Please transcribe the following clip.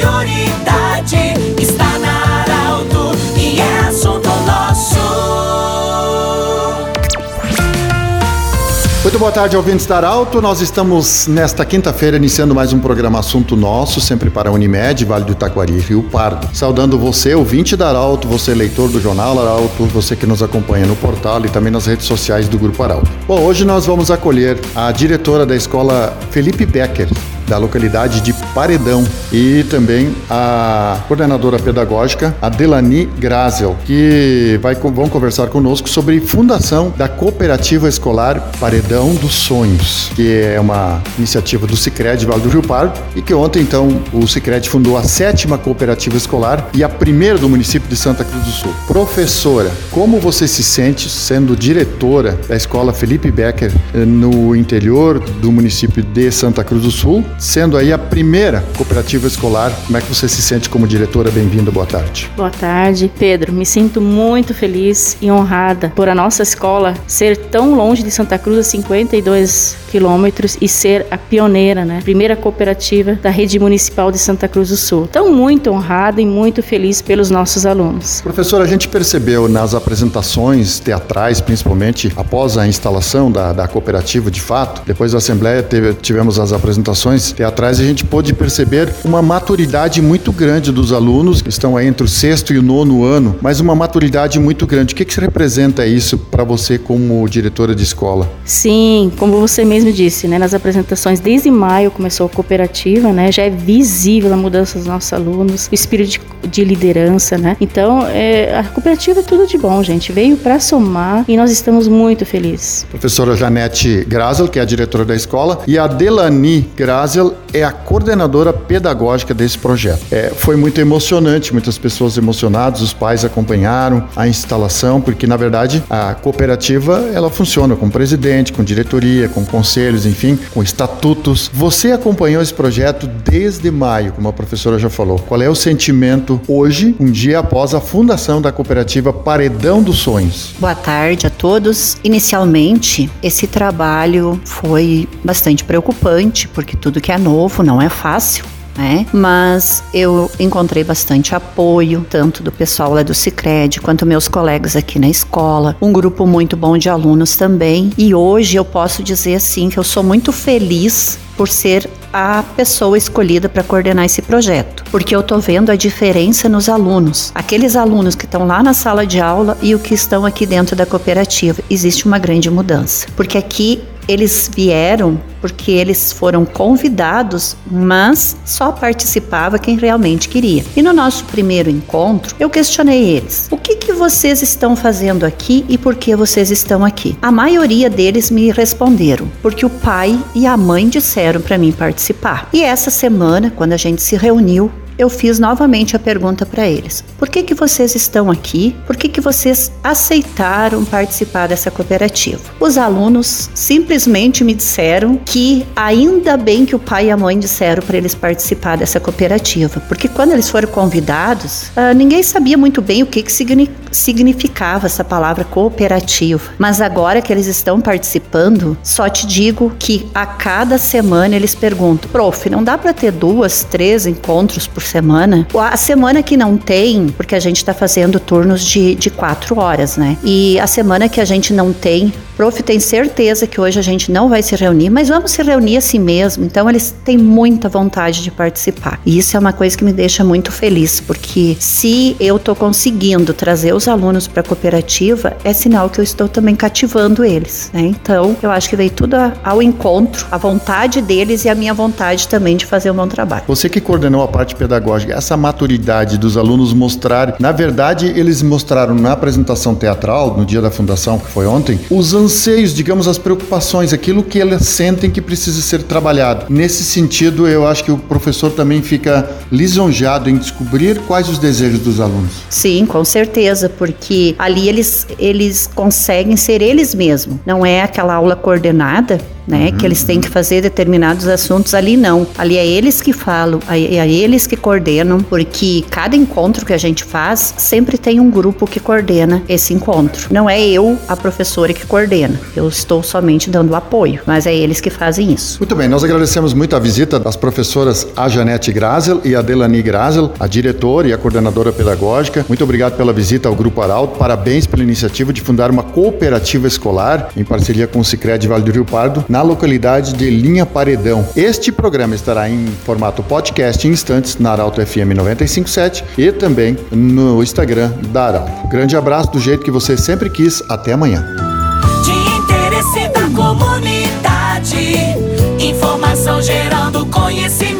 Prioridade. Está na Arauto e é assunto nosso. Muito boa tarde, ouvintes da Arauto. Nós estamos nesta quinta-feira iniciando mais um programa Assunto Nosso, sempre para Unimed, Vale do Taquari, Rio Pardo. Saudando você, ouvinte da Arauto, você leitor do Jornal Arauto, você que nos acompanha no portal e também nas redes sociais do Grupo Arauto. Bom, hoje nós vamos acolher a diretora da escola Felipe Becker, da localidade de Paredão e também a coordenadora pedagógica Adelani Grazel, que vai, vão conversar conosco sobre fundação da Cooperativa Escolar Paredão dos Sonhos, que é uma iniciativa do Sicredi Vale do Rio Pardo e que ontem então o Sicredi fundou a sétima cooperativa escolar e a primeira do município de Santa Cruz do Sul. Professora, como você se sente sendo diretora da escola Felipe Becker eh, no interior do município de Santa Cruz do Sul sendo aí a primeira cooperativa escolar. Como é que você se sente como diretora? Bem-vinda, boa tarde. Boa tarde, Pedro. Me sinto muito feliz e honrada por a nossa escola ser tão longe de Santa Cruz, a 52 quilômetros, e ser a pioneira, né? Primeira cooperativa da rede municipal de Santa Cruz do Sul. Então, muito honrada e muito feliz pelos nossos alunos. Professor, a gente percebeu nas apresentações teatrais, principalmente após a instalação da, da cooperativa de fato, depois da Assembleia teve, tivemos as apresentações teatrais, a gente pôde perceber uma maturidade muito grande dos alunos que estão aí entre o sexto e o nono ano, mas uma maturidade muito grande. O que, que representa isso para você como diretora de escola? Sim, como você mesmo disse, né, nas apresentações, desde maio começou a cooperativa, né, já é visível a mudança dos nossos alunos, o espírito de, de liderança, né? Então, é, a cooperativa é tudo de bom, gente. Veio para somar e nós estamos muito felizes. Professora Janete Grazel, que é a diretora da escola, e a Delani Grazel é a coordenadora pedagógica desse projeto. É, foi muito emocionante, muitas pessoas emocionadas, os pais acompanharam a instalação, porque na verdade a cooperativa ela funciona com presidente, com diretoria, com conselhos, enfim, com estatutos. Você acompanhou esse projeto desde maio, como a professora já falou. Qual é o sentimento hoje, um dia após a fundação da cooperativa Paredão dos Sonhos? Boa tarde a todos. Inicialmente, esse trabalho foi bastante preocupante, porque tudo que que é novo, não é fácil. né? Mas eu encontrei bastante apoio, tanto do pessoal lá do Cicred, quanto meus colegas aqui na escola, um grupo muito bom de alunos também. E hoje eu posso dizer assim que eu sou muito feliz por ser a pessoa escolhida para coordenar esse projeto, porque eu tô vendo a diferença nos alunos. Aqueles alunos que estão lá na sala de aula e o que estão aqui dentro da cooperativa, existe uma grande mudança, porque aqui eles vieram porque eles foram convidados, mas só participava quem realmente queria. E no nosso primeiro encontro, eu questionei eles: o que, que vocês estão fazendo aqui e por que vocês estão aqui? A maioria deles me responderam: porque o pai e a mãe disseram para mim participar. E essa semana, quando a gente se reuniu, eu fiz novamente a pergunta para eles: por que, que vocês estão aqui? Por que, que vocês aceitaram participar dessa cooperativa? Os alunos simplesmente me disseram que ainda bem que o pai e a mãe disseram para eles participar dessa cooperativa, porque quando eles foram convidados, uh, ninguém sabia muito bem o que, que significava essa palavra cooperativa. Mas agora que eles estão participando, só te digo que a cada semana eles perguntam: prof, não dá para ter duas, três encontros por semana. A semana que não tem, porque a gente está fazendo turnos de, de quatro horas, né? E a semana que a gente não tem, prof, tem certeza que hoje a gente não vai se reunir, mas vamos se reunir assim mesmo. Então eles têm muita vontade de participar. E isso é uma coisa que me deixa muito feliz, porque se eu tô conseguindo trazer os alunos para a cooperativa, é sinal que eu estou também cativando eles, né? Então eu acho que veio tudo ao encontro, a vontade deles e a minha vontade também de fazer um bom trabalho. Você que coordenou a parte pedagógica essa maturidade dos alunos mostrarem. Na verdade, eles mostraram na apresentação teatral, no dia da fundação, que foi ontem, os anseios, digamos, as preocupações, aquilo que eles sentem que precisa ser trabalhado. Nesse sentido, eu acho que o professor também fica lisonjeado em descobrir quais os desejos dos alunos. Sim, com certeza, porque ali eles, eles conseguem ser eles mesmos. Não é aquela aula coordenada né? Que eles têm que fazer determinados assuntos ali não. Ali é eles que falam, é, é eles que coordenam, porque cada encontro que a gente faz sempre tem um grupo que coordena esse encontro. Não é eu, a professora, que coordena. Eu estou somente dando apoio, mas é eles que fazem isso. Muito bem, nós agradecemos muito a visita das professoras a Janete Grazel e a Delani Grazel, a diretora e a coordenadora pedagógica. Muito obrigado pela visita ao Grupo Arauto. Parabéns pela iniciativa de fundar uma cooperativa escolar em parceria com o Sicredi Vale do Rio Pardo na localidade de Linha Paredão. Este programa estará em formato podcast em instantes na Arauto FM 957 e também no Instagram da Arauto. Grande abraço do jeito que você sempre quis. Até amanhã. De interesse da comunidade, informação gerando conhecimento.